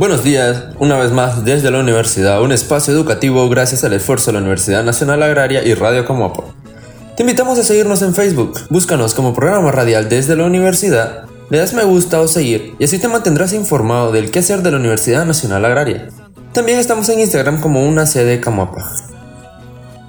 Buenos días, una vez más desde la universidad, un espacio educativo gracias al esfuerzo de la Universidad Nacional Agraria y Radio Comopo. Te invitamos a seguirnos en Facebook, búscanos como programa radial desde la universidad, le das me gusta o seguir y así te mantendrás informado del quehacer de la Universidad Nacional Agraria. También estamos en Instagram como una sede Camoapa.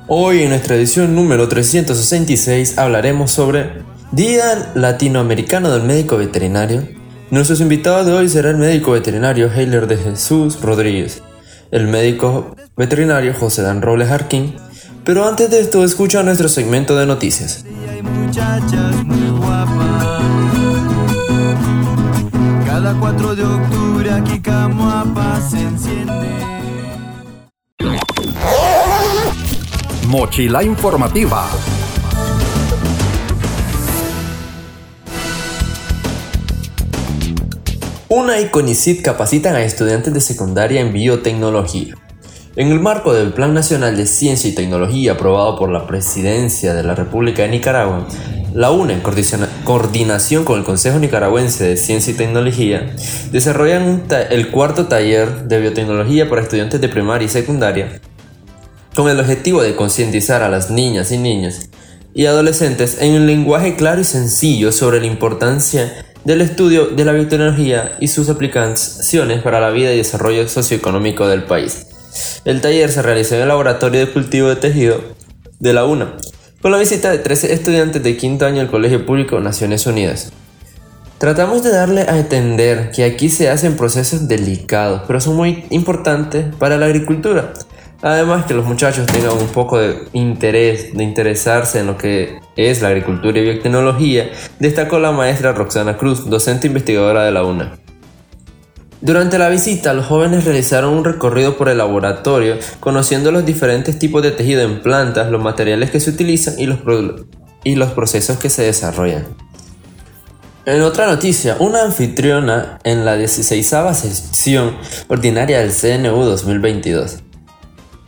Hoy en nuestra edición número 366 hablaremos sobre Día Latinoamericano del Médico Veterinario Nuestros invitados de hoy será el médico veterinario Heiler de Jesús Rodríguez, el médico veterinario José Dan Robles Jarquín, pero antes de esto escucha nuestro segmento de noticias. Cada 4 de octubre aquí se enciende. Mochila informativa. Una y CONICIT capacitan a estudiantes de secundaria en biotecnología. En el marco del Plan Nacional de Ciencia y Tecnología aprobado por la Presidencia de la República de Nicaragua, la UNE, en coordinación con el Consejo Nicaragüense de Ciencia y Tecnología, desarrollan el cuarto taller de biotecnología para estudiantes de primaria y secundaria, con el objetivo de concientizar a las niñas y niños y adolescentes en un lenguaje claro y sencillo sobre la importancia del estudio de la biotecnología y sus aplicaciones para la vida y desarrollo socioeconómico del país. El taller se realizó en el Laboratorio de Cultivo de Tejido de la UNA, con la visita de 13 estudiantes de quinto año del Colegio Público Naciones Unidas. Tratamos de darle a entender que aquí se hacen procesos delicados, pero son muy importantes para la agricultura, Además que los muchachos tengan un poco de interés, de interesarse en lo que es la agricultura y biotecnología, destacó la maestra Roxana Cruz, docente investigadora de la UNA. Durante la visita, los jóvenes realizaron un recorrido por el laboratorio, conociendo los diferentes tipos de tejido en plantas, los materiales que se utilizan y los, y los procesos que se desarrollan. En otra noticia, una anfitriona en la 16 sesión ordinaria del CNU 2022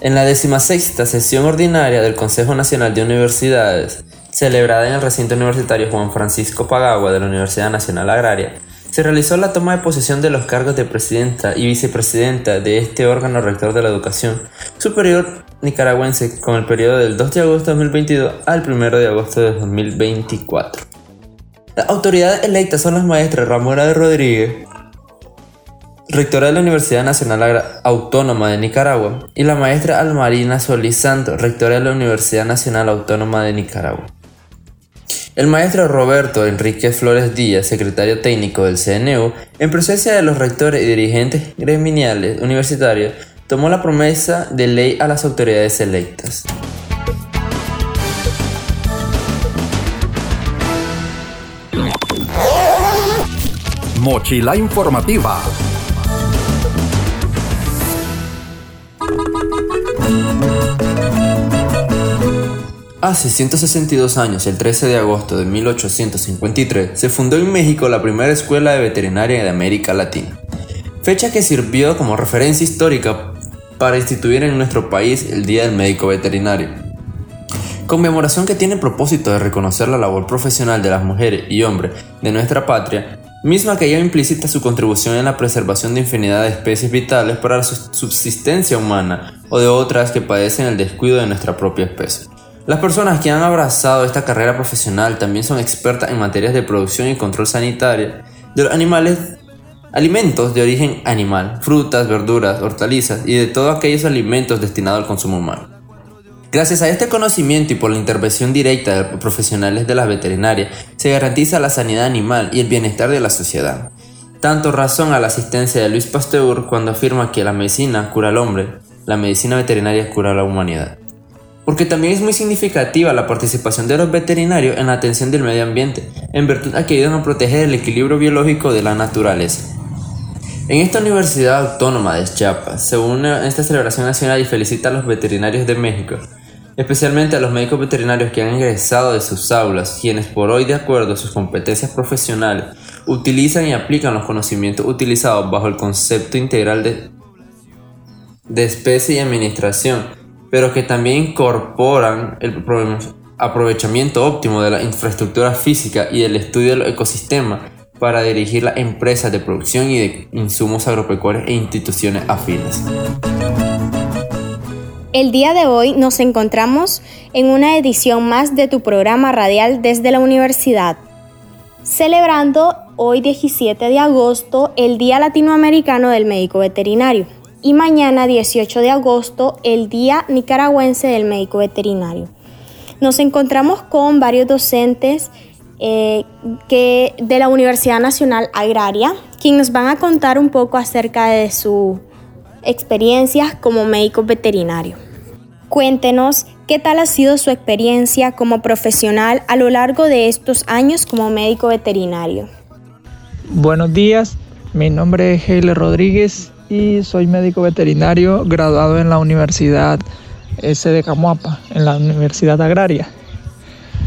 en la decimasexta sesión ordinaria del Consejo Nacional de Universidades, celebrada en el recinto universitario Juan Francisco Pagagua de la Universidad Nacional Agraria, se realizó la toma de posesión de los cargos de presidenta y vicepresidenta de este órgano rector de la educación superior nicaragüense con el periodo del 2 de agosto de 2022 al 1 de agosto de 2024. Las autoridades electas son las maestras Ramona de Rodríguez, rectora de la Universidad Nacional Autónoma de Nicaragua, y la maestra Almarina Solís Santos, rectora de la Universidad Nacional Autónoma de Nicaragua. El maestro Roberto Enrique Flores Díaz, secretario técnico del CNU, en presencia de los rectores y dirigentes gremiales universitarios, tomó la promesa de ley a las autoridades electas. Mochila informativa. Hace 162 años, el 13 de agosto de 1853, se fundó en México la primera escuela de veterinaria de América Latina, fecha que sirvió como referencia histórica para instituir en nuestro país el Día del Médico Veterinario. Conmemoración que tiene propósito de reconocer la labor profesional de las mujeres y hombres de nuestra patria misma que lleva implícita su contribución en la preservación de infinidad de especies vitales para la subsistencia humana o de otras que padecen el descuido de nuestra propia especie. Las personas que han abrazado esta carrera profesional también son expertas en materias de producción y control sanitario de los animales, alimentos de origen animal, frutas, verduras, hortalizas y de todos aquellos alimentos destinados al consumo humano. Gracias a este conocimiento y por la intervención directa de profesionales de la veterinaria, se garantiza la sanidad animal y el bienestar de la sociedad. Tanto razón a la asistencia de Luis Pasteur cuando afirma que la medicina cura al hombre, la medicina veterinaria cura a la humanidad. porque también es muy significativa la participación de los veterinarios en la atención del medio ambiente, en virtud a que ayudan a proteger el equilibrio biológico de la naturaleza. En esta Universidad Autónoma de Chiapas se une esta celebración nacional y felicita a los veterinarios de México, especialmente a los médicos veterinarios que han ingresado de sus aulas, quienes por hoy, de acuerdo a sus competencias profesionales, utilizan y aplican los conocimientos utilizados bajo el concepto integral de, de especie y administración pero que también incorporan el aprovechamiento óptimo de la infraestructura física y el estudio del ecosistema para dirigir las empresas de producción y de insumos agropecuarios e instituciones afines. El día de hoy nos encontramos en una edición más de tu programa radial desde la universidad, celebrando hoy 17 de agosto el Día Latinoamericano del Médico Veterinario y mañana 18 de agosto el Día Nicaragüense del Médico Veterinario. Nos encontramos con varios docentes eh, que, de la Universidad Nacional Agraria, quienes nos van a contar un poco acerca de su experiencias como médico veterinario. Cuéntenos qué tal ha sido su experiencia como profesional a lo largo de estos años como médico veterinario. Buenos días, mi nombre es Heile Rodríguez y soy médico veterinario graduado en la Universidad S de Camuapa, en la Universidad Agraria.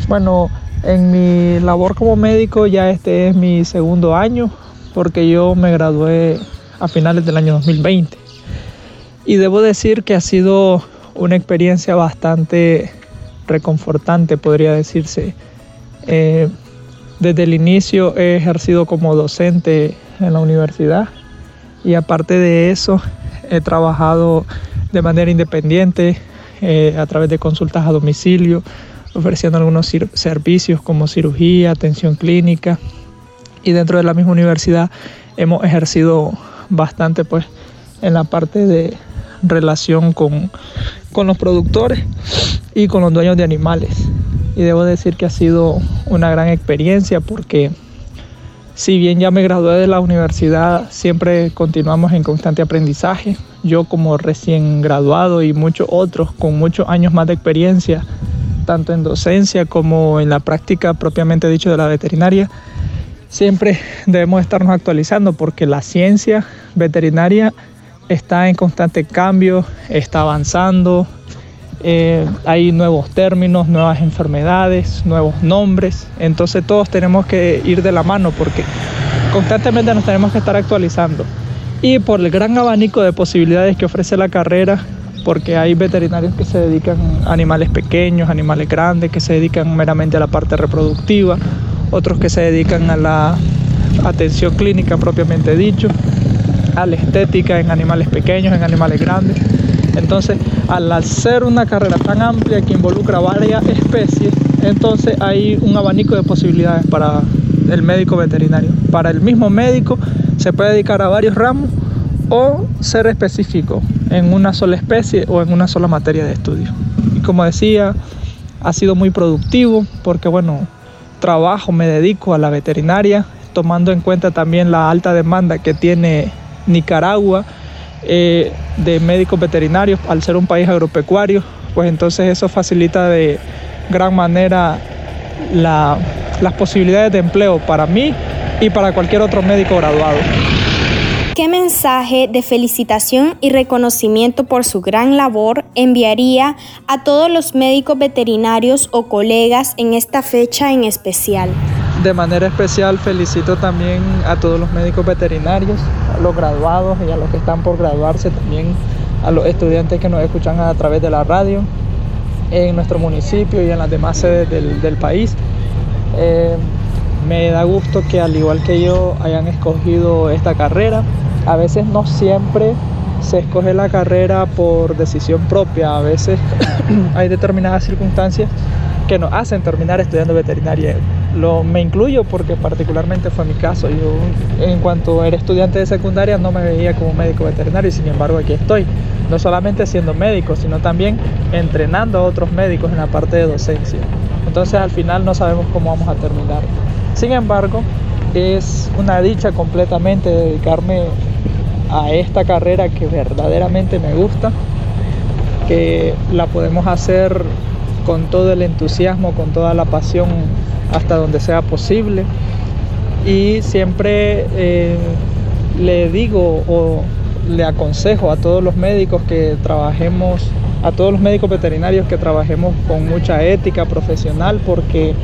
Bueno, en mi labor como médico ya este es mi segundo año porque yo me gradué a finales del año 2020. Y debo decir que ha sido una experiencia bastante reconfortante, podría decirse. Eh, desde el inicio he ejercido como docente en la universidad y aparte de eso he trabajado de manera independiente eh, a través de consultas a domicilio, ofreciendo algunos servicios como cirugía, atención clínica y dentro de la misma universidad hemos ejercido bastante pues en la parte de relación con, con los productores y con los dueños de animales. Y debo decir que ha sido una gran experiencia porque si bien ya me gradué de la universidad, siempre continuamos en constante aprendizaje. Yo como recién graduado y muchos otros con muchos años más de experiencia, tanto en docencia como en la práctica propiamente dicho de la veterinaria, siempre debemos estarnos actualizando porque la ciencia veterinaria está en constante cambio, está avanzando, eh, hay nuevos términos, nuevas enfermedades, nuevos nombres, entonces todos tenemos que ir de la mano porque constantemente nos tenemos que estar actualizando. Y por el gran abanico de posibilidades que ofrece la carrera, porque hay veterinarios que se dedican a animales pequeños, animales grandes, que se dedican meramente a la parte reproductiva, otros que se dedican a la atención clínica propiamente dicho, estética en animales pequeños, en animales grandes. Entonces, al hacer una carrera tan amplia que involucra varias especies, entonces hay un abanico de posibilidades para el médico veterinario. Para el mismo médico se puede dedicar a varios ramos o ser específico en una sola especie o en una sola materia de estudio. Y como decía, ha sido muy productivo porque, bueno, trabajo, me dedico a la veterinaria, tomando en cuenta también la alta demanda que tiene Nicaragua eh, de médicos veterinarios al ser un país agropecuario, pues entonces eso facilita de gran manera las posibilidades de empleo para mí y para cualquier otro médico graduado. ¿Qué mensaje de felicitación y reconocimiento por su gran labor enviaría a todos los médicos veterinarios o colegas en esta fecha en especial? De manera especial felicito también a todos los médicos veterinarios, a los graduados y a los que están por graduarse, también a los estudiantes que nos escuchan a través de la radio en nuestro municipio y en las demás sedes del, país. Eh, me da gusto que al igual que yo hayan escogido esta carrera. A veces no siempre se escoge la carrera por decisión propia, a veces hay determinadas circunstancias que nos hacen terminar estudiando veterinaria. Lo, me incluyo porque particularmente fue mi caso. Yo en cuanto era estudiante de secundaria no me veía como médico veterinario y sin embargo aquí estoy. No solamente siendo médico, sino también entrenando a otros médicos en la parte de docencia. Entonces al final no sabemos cómo vamos a terminar. Sin embargo, es una dicha completamente dedicarme a esta carrera que verdaderamente me gusta que la podemos hacer con todo el entusiasmo, con toda la pasión hasta donde sea posible. Y siempre eh, le digo o le aconsejo a todos los médicos que trabajemos, a todos los médicos veterinarios que trabajemos con mucha ética profesional, porque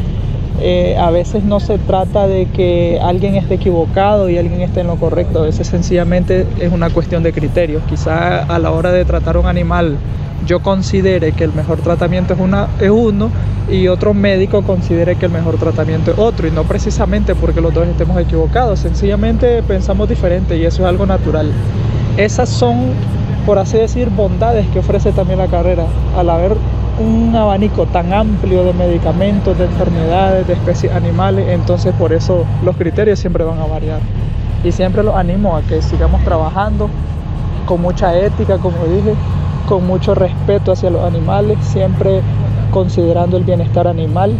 eh, a veces no se trata de que alguien esté equivocado y alguien esté en lo correcto, a veces sencillamente es una cuestión de criterios. Quizá a la hora de tratar un animal yo considere que el mejor tratamiento es, uno y otro médico considere que el mejor tratamiento es otro y no precisamente porque los dos estemos equivocados, sencillamente pensamos diferente y eso es algo natural. Esas son, por así decir, bondades que ofrece también la carrera al haber un abanico tan amplio de medicamentos, de enfermedades, de especies animales, entonces por eso los criterios siempre van a variar. Y siempre los animo a que sigamos trabajando con mucha ética, como dije, con mucho respeto hacia los animales, siempre considerando el bienestar animal,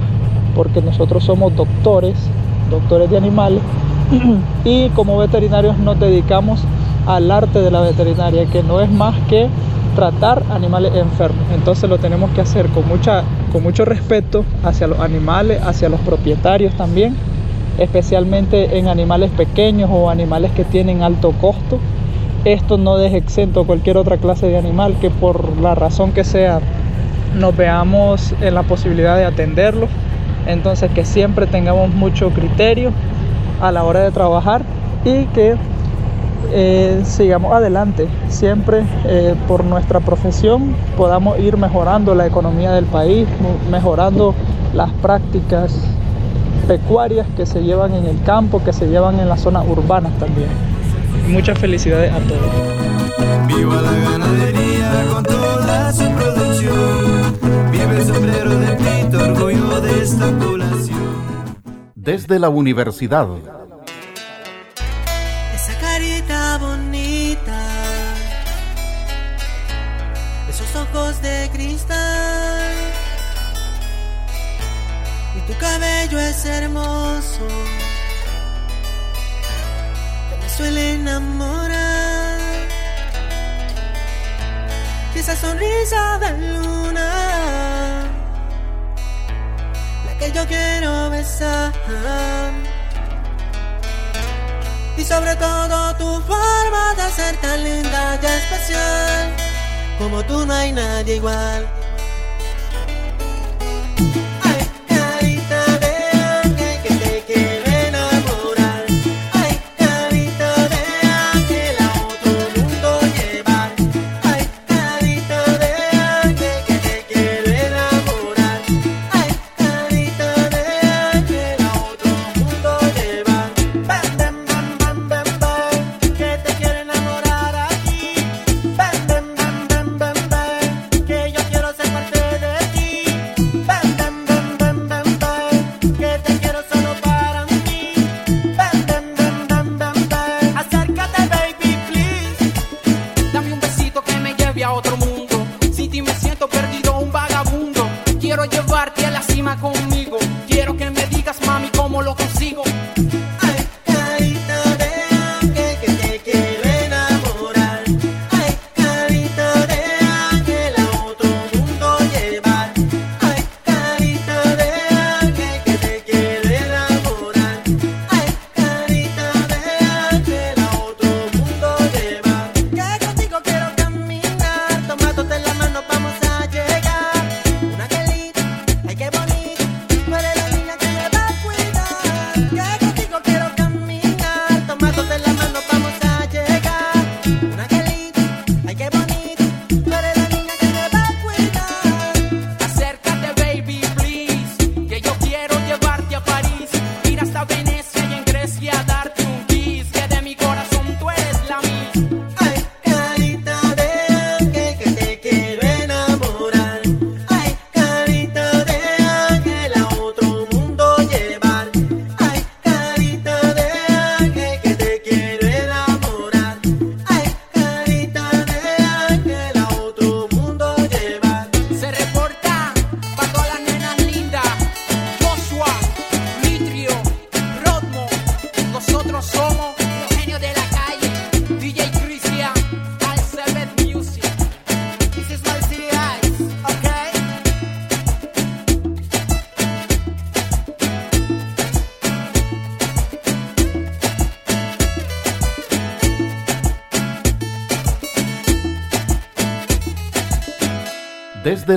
porque nosotros somos doctores, doctores de animales, y como veterinarios nos dedicamos al arte de la veterinaria, que no es más que tratar animales enfermos. Entonces lo tenemos que hacer con, mucha, con mucho respeto hacia los animales, hacia los propietarios también, especialmente en animales pequeños o animales que tienen alto costo. Esto no deja exento cualquier otra clase de animal que por la razón que sea nos veamos en la posibilidad de atenderlos. Entonces que siempre tengamos mucho criterio a la hora de trabajar y que eh, sigamos adelante, siempre eh, por nuestra profesión podamos ir mejorando la economía del país, mejorando las prácticas pecuarias que se llevan en el campo, que se llevan en las zonas urbanas también. Muchas felicidades a todos. Viva la ganadería con toda su producción. Vive el sombrero de Pito, orgullo de esta población. Desde la universidad. Esa carita bonita, esos ojos de cristal, y tu cabello es hermoso, suele enamorar. Y esa sonrisa de luna, la que yo quiero besar. Y sobre todo tu forma de ser tan linda y especial. Como tú no hay nadie igual.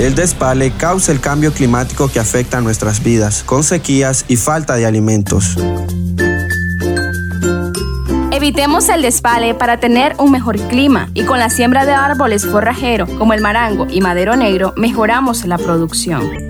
El despale causa el cambio climático que afecta a nuestras vidas, con sequías y falta de alimentos. Evitemos el despale para tener un mejor clima y con la siembra de árboles forrajeros como el marango y madero negro mejoramos la producción.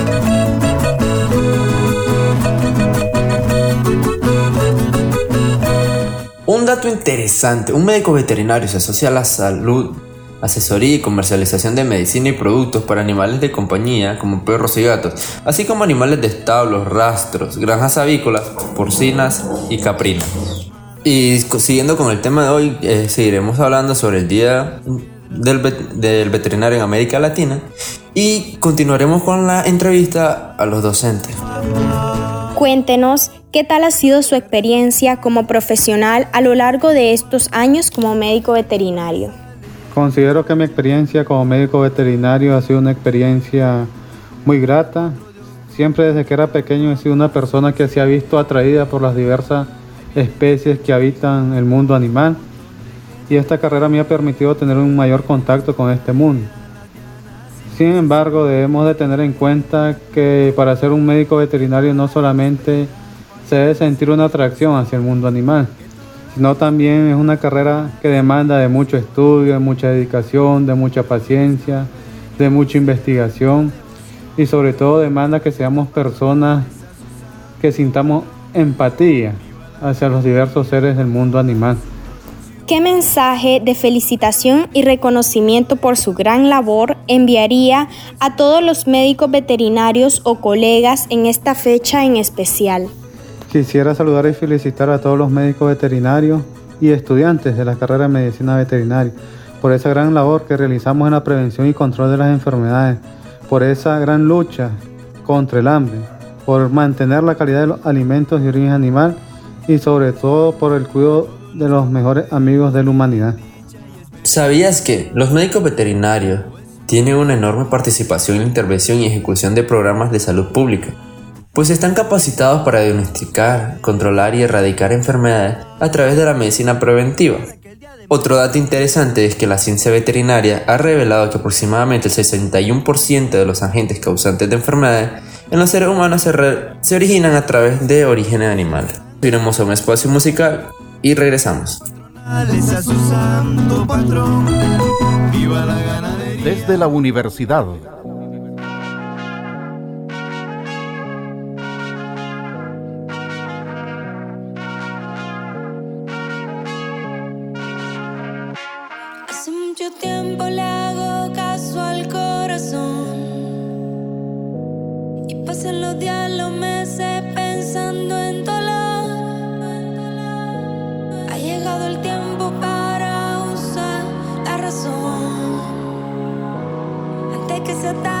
Un dato interesante, un médico veterinario se asocia a la salud, asesoría y comercialización de medicina y productos para animales de compañía como perros y gatos, así como animales de establos, rastros, granjas avícolas, porcinas y caprinas. Y siguiendo con el tema de hoy, eh, seguiremos hablando sobre el Día del, del Veterinario en América Latina y continuaremos con la entrevista a los docentes. Cuéntenos qué tal ha sido su experiencia como profesional a lo largo de estos años como médico veterinario. Considero que mi experiencia como médico veterinario ha sido una experiencia muy grata. Siempre desde que era pequeño he sido una persona que se ha visto atraída por las diversas especies que habitan el mundo animal y esta carrera me ha permitido tener un mayor contacto con este mundo. Sin embargo, debemos de tener en cuenta que para ser un médico veterinario no solamente se debe sentir una atracción hacia el mundo animal, sino también es una carrera que demanda de mucho estudio, de mucha dedicación, de mucha paciencia, de mucha investigación y sobre todo demanda que seamos personas que sintamos empatía hacia los diversos seres del mundo animal. ¿Qué mensaje de felicitación y reconocimiento por su gran labor enviaría a todos los médicos veterinarios o colegas en esta fecha en especial? Quisiera saludar y felicitar a todos los médicos veterinarios y estudiantes de la carrera de medicina veterinaria por esa gran labor que realizamos en la prevención y control de las enfermedades, por esa gran lucha contra el hambre, por mantener la calidad de los alimentos de origen animal y sobre todo por el cuidado de los mejores amigos de la humanidad. ¿Sabías que los médicos veterinarios tienen una enorme participación en la intervención y ejecución de programas de salud pública? Pues están capacitados para diagnosticar, controlar y erradicar enfermedades a través de la medicina preventiva. Otro dato interesante es que la ciencia veterinaria ha revelado que aproximadamente el 61% de los agentes causantes de enfermedades en los seres humanos se, se originan a través de orígenes animales. Iremos a un espacio musical y regresamos. Desde la universidad. Pasan los días, los meses pensando en dolor. Ha llegado el tiempo para usar la razón antes que sea tarde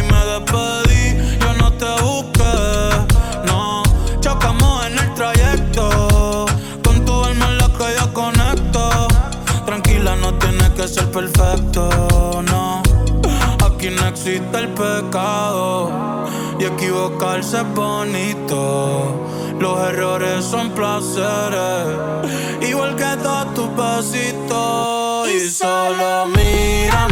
que ser perfecto, no. Aquí no existe el pecado y equivocarse es bonito. Los errores son placeres, igual que todos tus besitos. Y solo mírame.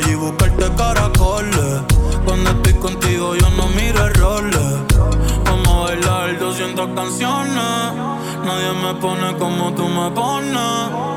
Y buscarte caracoles. Cuando estoy contigo yo no miro errores. Vamos a bailar 200 canciones. Nadie me pone como tú me pones.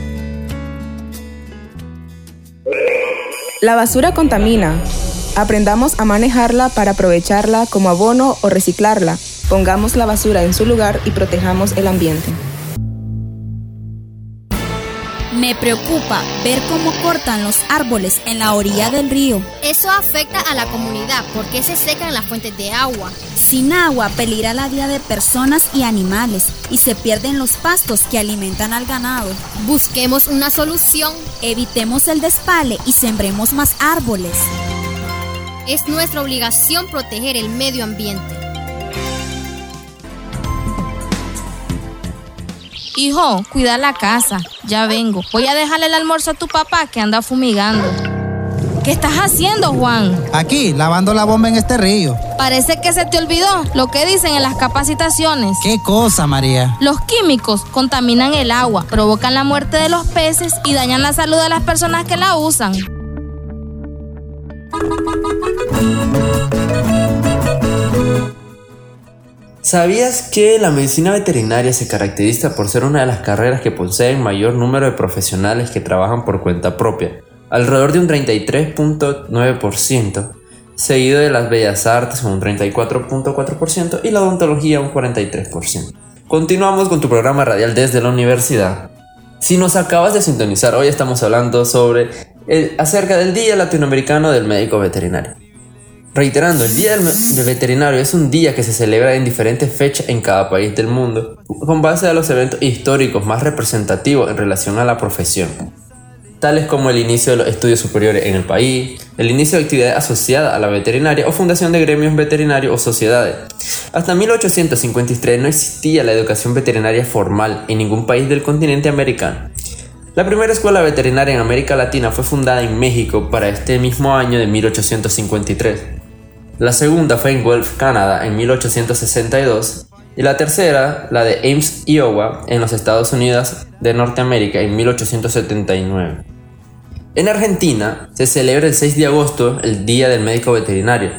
La basura contamina. Aprendamos a manejarla para aprovecharla como abono o reciclarla. Pongamos la basura en su lugar y protejamos el ambiente. Me preocupa ver cómo cortan los árboles en la orilla del río. Eso afecta a la comunidad porque se secan las fuentes de agua. Sin agua peligra la vida de personas y animales y se pierden los pastos que alimentan al ganado. Busquemos una solución. Evitemos el despale y sembremos más árboles. Es nuestra obligación proteger el medio ambiente. Hijo, cuida la casa. Ya vengo. Voy a dejarle el almuerzo a tu papá que anda fumigando. ¿Qué estás haciendo, Juan? Aquí, lavando la bomba en este río. Parece que se te olvidó lo que dicen en las capacitaciones. ¿Qué cosa, María? Los químicos contaminan el agua, provocan la muerte de los peces y dañan la salud de las personas que la usan. ¿Sabías que la medicina veterinaria se caracteriza por ser una de las carreras que poseen mayor número de profesionales que trabajan por cuenta propia? Alrededor de un 33.9%, seguido de las bellas artes con un 34.4% y la odontología un 43%. Continuamos con tu programa radial desde la universidad. Si nos acabas de sintonizar, hoy estamos hablando sobre el- acerca del Día Latinoamericano del Médico Veterinario. Reiterando, el Día del, del Veterinario es un día que se celebra en diferentes fechas en cada país del mundo, con base a los eventos históricos más representativos en relación a la profesión, tales como el inicio de los estudios superiores en el país, el inicio de actividades asociadas a la veterinaria o fundación de gremios veterinarios o sociedades. Hasta 1853 no existía la educación veterinaria formal en ningún país del continente americano. La primera escuela veterinaria en América Latina fue fundada en México para este mismo año de 1853. La segunda fue en Guelph, Canadá, en 1862. Y la tercera, la de Ames, Iowa, en los Estados Unidos de Norteamérica, en 1879. En Argentina se celebra el 6 de agosto el Día del Médico Veterinario,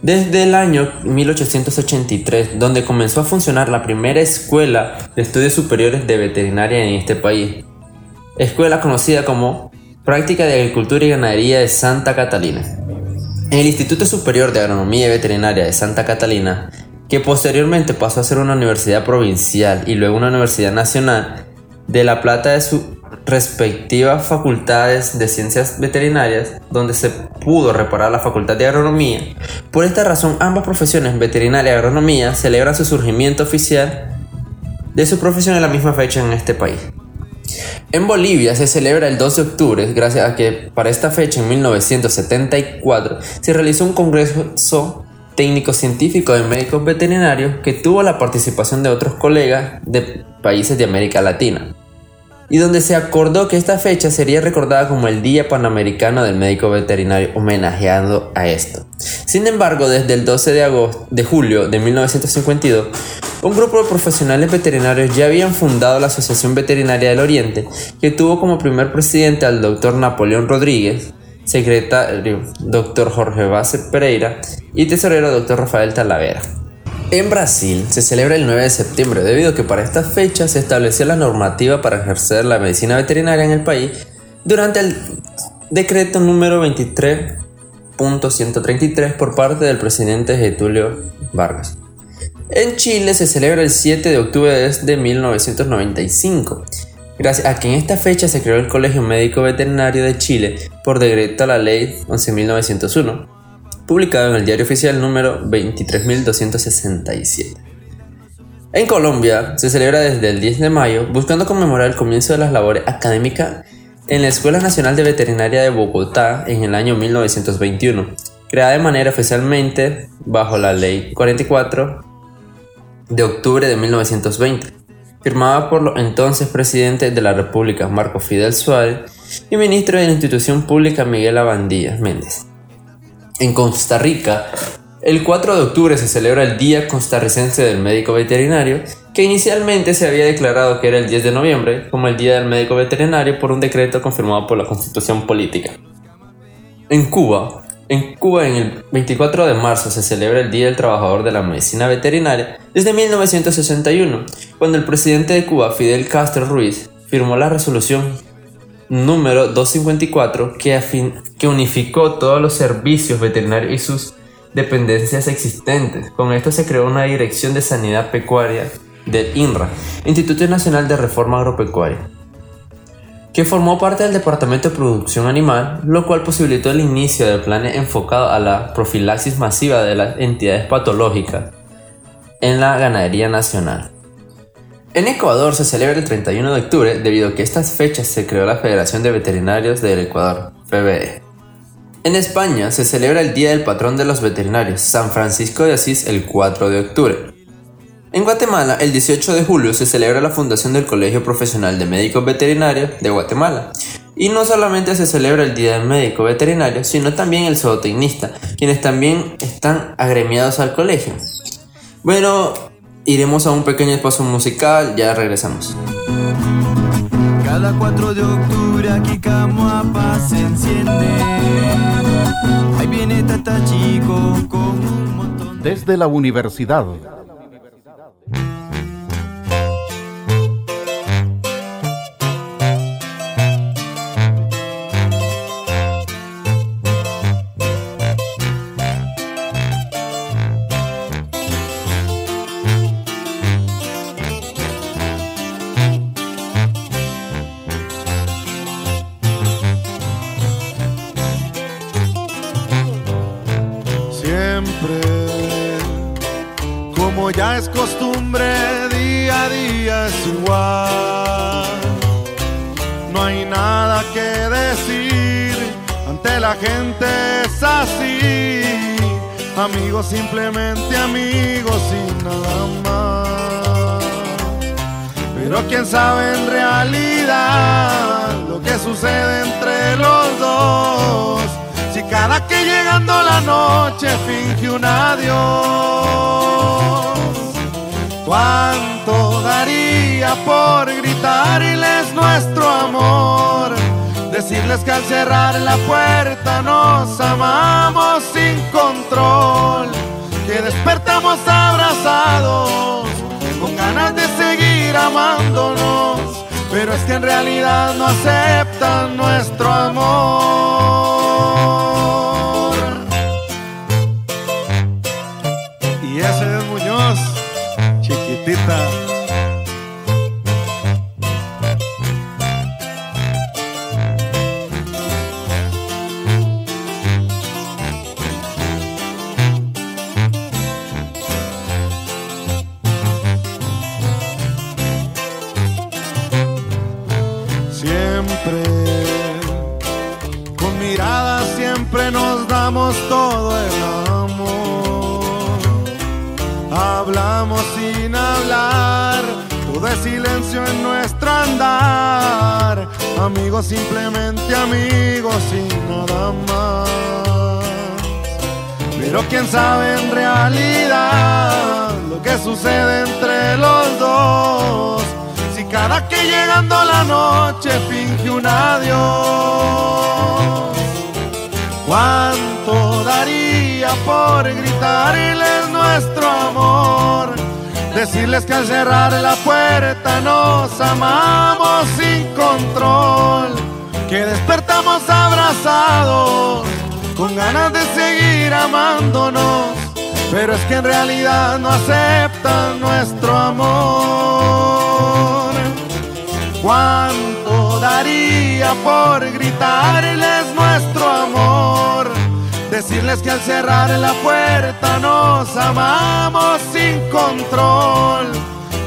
desde el año 1883, donde comenzó a funcionar la primera escuela de estudios superiores de veterinaria en este país, escuela conocida como Práctica de Agricultura y Ganadería de Santa Catalina. En el Instituto Superior de Agronomía y Veterinaria de Santa Catalina, que posteriormente pasó a ser una universidad provincial y luego una universidad nacional, de La Plata de sus respectivas facultades de ciencias veterinarias, donde se pudo reparar la facultad de agronomía. Por esta razón, ambas profesiones, veterinaria y agronomía, celebran su surgimiento oficial de su profesión en la misma fecha en este país. En Bolivia se celebra el 2 de octubre, gracias a que para esta fecha en 1974 se realizó un congreso técnico-científico de médicos veterinarios que tuvo la participación de otros colegas de países de América Latina y donde se acordó que esta fecha sería recordada como el Día Panamericano del Médico Veterinario, homenajeando a esto. Sin embargo, desde el 12 de, agosto, de julio de 1952, un grupo de profesionales veterinarios ya habían fundado la Asociación Veterinaria del Oriente, que tuvo como primer presidente al doctor Napoleón Rodríguez, secretario doctor Jorge Base Pereira y tesorero doctor Rafael Talavera. En Brasil se celebra el 9 de septiembre debido a que para esta fecha se estableció la normativa para ejercer la medicina veterinaria en el país durante el decreto número 23.133 por parte del presidente Getulio Vargas. En Chile se celebra el 7 de octubre desde 1995, gracias a que en esta fecha se creó el Colegio Médico Veterinario de Chile por decreto a la ley 11.901 publicado en el diario oficial número 23.267. En Colombia se celebra desde el 10 de mayo buscando conmemorar el comienzo de las labores académicas en la Escuela Nacional de Veterinaria de Bogotá en el año 1921, creada de manera oficialmente bajo la Ley 44 de octubre de 1920, firmada por los entonces presidente de la República Marco Fidel Suárez y ministro de la institución pública Miguel Abandía Méndez. En Costa Rica, el 4 de octubre se celebra el Día Costarricense del Médico Veterinario, que inicialmente se había declarado que era el 10 de noviembre como el Día del Médico Veterinario por un decreto confirmado por la Constitución Política. En Cuba, en Cuba en el 24 de marzo se celebra el Día del Trabajador de la Medicina Veterinaria desde 1961, cuando el presidente de Cuba, Fidel Castro Ruiz, firmó la resolución número 254 que, que unificó todos los servicios veterinarios y sus dependencias existentes. Con esto se creó una Dirección de Sanidad Pecuaria del INRA, Instituto Nacional de Reforma Agropecuaria, que formó parte del Departamento de Producción Animal, lo cual posibilitó el inicio de planes enfocados a la profilaxis masiva de las entidades patológicas en la ganadería nacional. En Ecuador se celebra el 31 de octubre debido a que estas fechas se creó la Federación de Veterinarios del Ecuador, FBE. En España se celebra el Día del Patrón de los Veterinarios, San Francisco de Asís, el 4 de octubre. En Guatemala, el 18 de julio se celebra la fundación del Colegio Profesional de Médicos Veterinarios de Guatemala Y no solamente se celebra el Día del Médico Veterinario, sino también el zootecnista, quienes también están agremiados al colegio. Bueno, iremos a un pequeño espacio musical, ya regresamos. Cada 4 de octubre aquí Camuapa se enciende. Ahí viene Tata Chico con un montón Desde la universidad. Amigos, simplemente amigos y nada más. Pero quién sabe en realidad lo que sucede entre los dos. Si cada que llegando la noche finge un adiós, ¿cuánto daría por gritarles nuestro amor? Decirles que al cerrar la puerta nos amamos sin control, que despertamos abrazados con ganas de seguir amándonos, pero es que en realidad no aceptan nuestro amor. Sin hablar, todo es silencio en nuestro andar. Amigos, simplemente amigos y nada más. Pero quién sabe en realidad lo que sucede entre los dos. Si cada que llegando la noche finge un adiós, ¿cuánto daría por gritarles nuestro amor? Decirles que al cerrar la puerta nos amamos sin control, que despertamos abrazados con ganas de seguir amándonos, pero es que en realidad no aceptan nuestro amor. ¿Cuánto daría por gritarles nuestro amor? Decirles que al cerrar la puerta nos amamos sin control,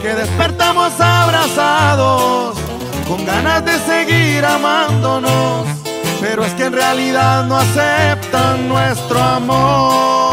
que despertamos abrazados con ganas de seguir amándonos, pero es que en realidad no aceptan nuestro amor.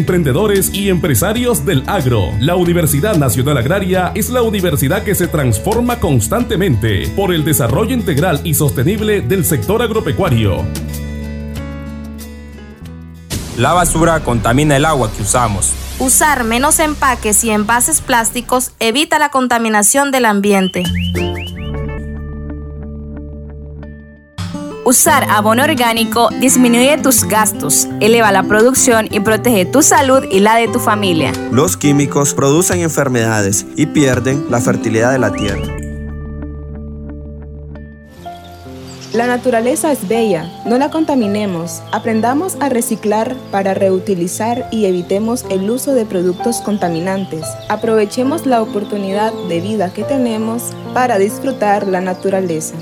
emprendedores y empresarios del agro. La Universidad Nacional Agraria es la universidad que se transforma constantemente por el desarrollo integral y sostenible del sector agropecuario. La basura contamina el agua que usamos. Usar menos empaques y envases plásticos evita la contaminación del ambiente. Usar abono orgánico disminuye tus gastos, eleva la producción y protege tu salud y la de tu familia. Los químicos producen enfermedades y pierden la fertilidad de la tierra. La naturaleza es bella, no la contaminemos, aprendamos a reciclar para reutilizar y evitemos el uso de productos contaminantes. Aprovechemos la oportunidad de vida que tenemos para disfrutar la naturaleza.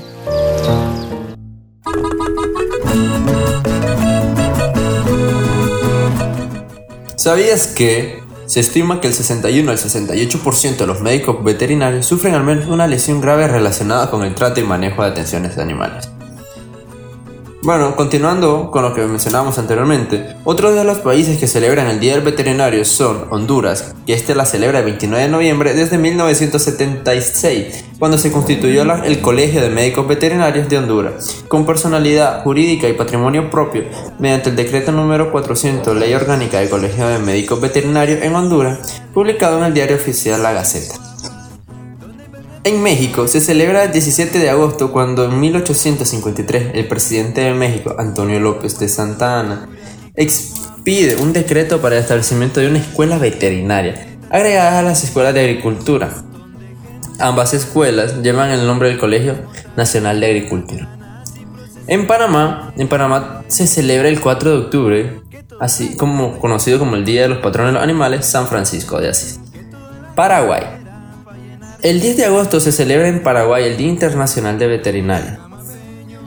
¿Sabías que se estima que el 61 al 68% de los médicos veterinarios sufren al menos una lesión grave relacionada con el trato y manejo de atenciones de animales? Bueno, continuando con lo que mencionábamos anteriormente, otros de los países que celebran el Día del Veterinario son Honduras, que este la celebra el 29 de noviembre desde 1976, cuando se constituyó el Colegio de Médicos Veterinarios de Honduras, con personalidad jurídica y patrimonio propio, mediante el decreto número 400, Ley Orgánica del Colegio de Médicos Veterinarios en Honduras, publicado en el diario oficial La Gaceta. En México se celebra el 17 de agosto cuando en 1853 el presidente de México, Antonio López de Santa Anna, expide un decreto para el establecimiento de una escuela veterinaria, agregada a las escuelas de agricultura. Ambas escuelas llevan el nombre del Colegio Nacional de Agricultura. En Panamá, en Panamá se celebra el 4 de octubre, así como conocido como el Día de los Patrones de los Animales, San Francisco de Asís. Paraguay. El 10 de agosto se celebra en Paraguay el Día Internacional de Veterinaria.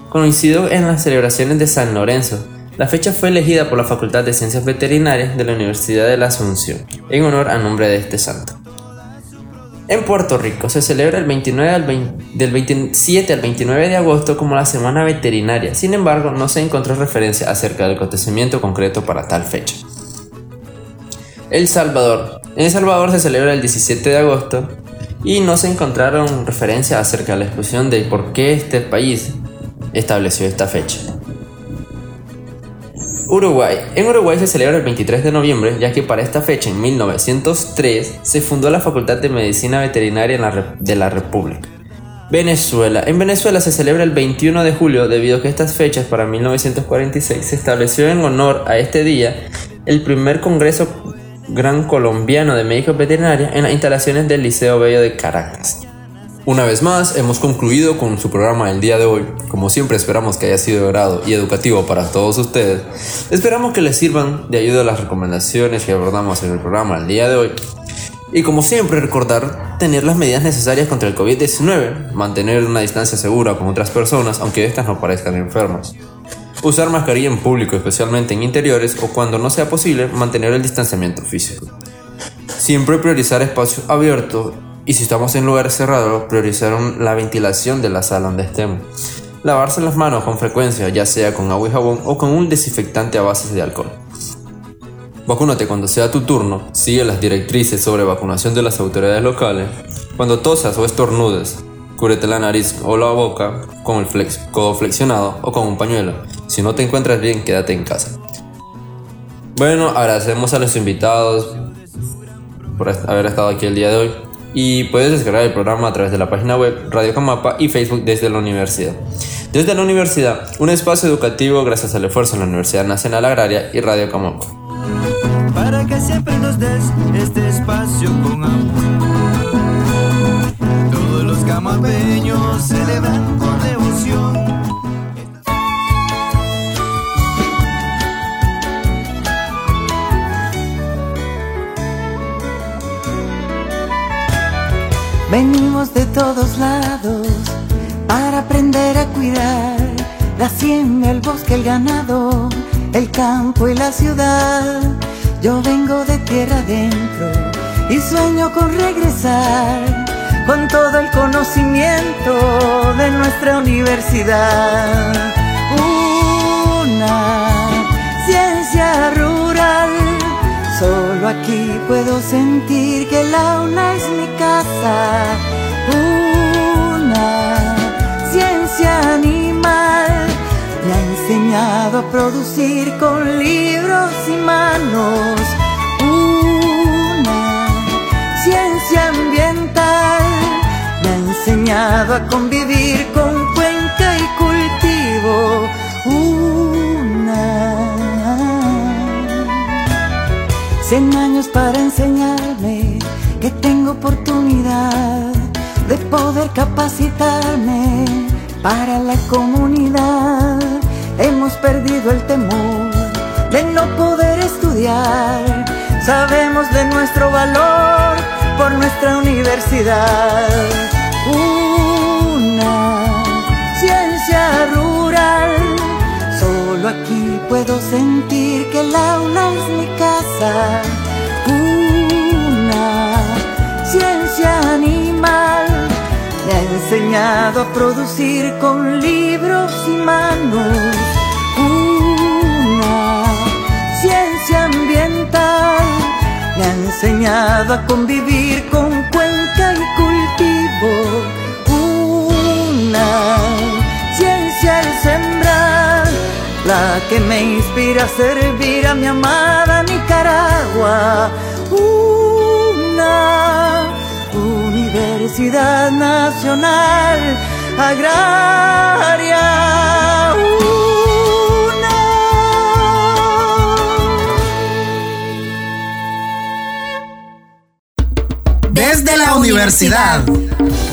Coincidió en las celebraciones de San Lorenzo. La fecha fue elegida por la Facultad de Ciencias Veterinarias de la Universidad de la Asunción, en honor al nombre de este santo. En Puerto Rico se celebra el 29 al 20 del 27 al 29 de agosto como la Semana Veterinaria, sin embargo no se encontró referencia acerca del acontecimiento concreto para tal fecha. El Salvador. En El Salvador se celebra el 17 de agosto y no se encontraron referencias acerca de la explosión de por qué este país estableció esta fecha. Uruguay. En Uruguay se celebra el 23 de noviembre, ya que para esta fecha, en 1903, se fundó la Facultad de Medicina Veterinaria de la República. Venezuela. En Venezuela se celebra el 21 de julio debido a que estas fechas para 1946 se estableció en honor a este día el primer Congreso Gran Colombiano de Médicos Veterinarios en las instalaciones del Liceo Bello de Caracas. Una vez más, hemos concluido con su programa del día de hoy. Como siempre esperamos que haya sido de y educativo para todos ustedes. Esperamos que les sirvan de ayuda las recomendaciones que abordamos en el programa el día de hoy. Y como siempre recordar tener las medidas necesarias contra el COVID-19, mantener una distancia segura con otras personas aunque éstas no parezcan enfermas. Usar mascarilla en público, especialmente en interiores o cuando no sea posible, mantener el distanciamiento físico. Siempre priorizar espacios abiertos y si estamos en lugares cerrados, priorizar la ventilación de la sala donde estemos. Lavarse las manos con frecuencia, ya sea con agua y jabón o con un desinfectante a base de alcohol. Vacúnate cuando sea tu turno, sigue las directrices sobre vacunación de las autoridades locales. Cuando tosas o estornudes, cúbrete la nariz o la boca con el flex, codo flexionado o con un pañuelo. Si no te encuentras bien, quédate en casa. Bueno, agradecemos a los invitados por haber estado aquí el día de hoy. Y puedes descargar el programa a través de la página web Radio Camapa y Facebook desde la universidad. Desde la universidad, un espacio educativo gracias al esfuerzo de la Universidad Nacional Agraria y Radio Camapa. para que siempre nos des este espacio con amor. Todos los camapeños celebran con devoción. Venimos de todos lados para aprender a cuidar la hacienda, el bosque, el ganado, el campo y la ciudad. Yo vengo de tierra adentro y sueño con regresar con todo el conocimiento de nuestra universidad. Una Solo aquí puedo sentir que la una es mi casa. Una ciencia animal me ha enseñado a producir con libros y manos. Una ciencia ambiental me ha enseñado a convivir con cuenca y cultivo. Cien años para enseñarme que tengo oportunidad de poder capacitarme para la comunidad. Hemos perdido el temor de no poder estudiar. Sabemos de nuestro valor por nuestra universidad. Una ciencia rural. Solo aquí puedo sentir que el aula es mi casa. Una ciencia animal me ha enseñado a producir con libros y manos. Una ciencia ambiental me ha enseñado a convivir con cuenca y cultivo. Una ciencia al sembrar, la que me inspira a servir a mi amada Nicaragua. Una Universidad Nacional Agraria. Desde la universidad.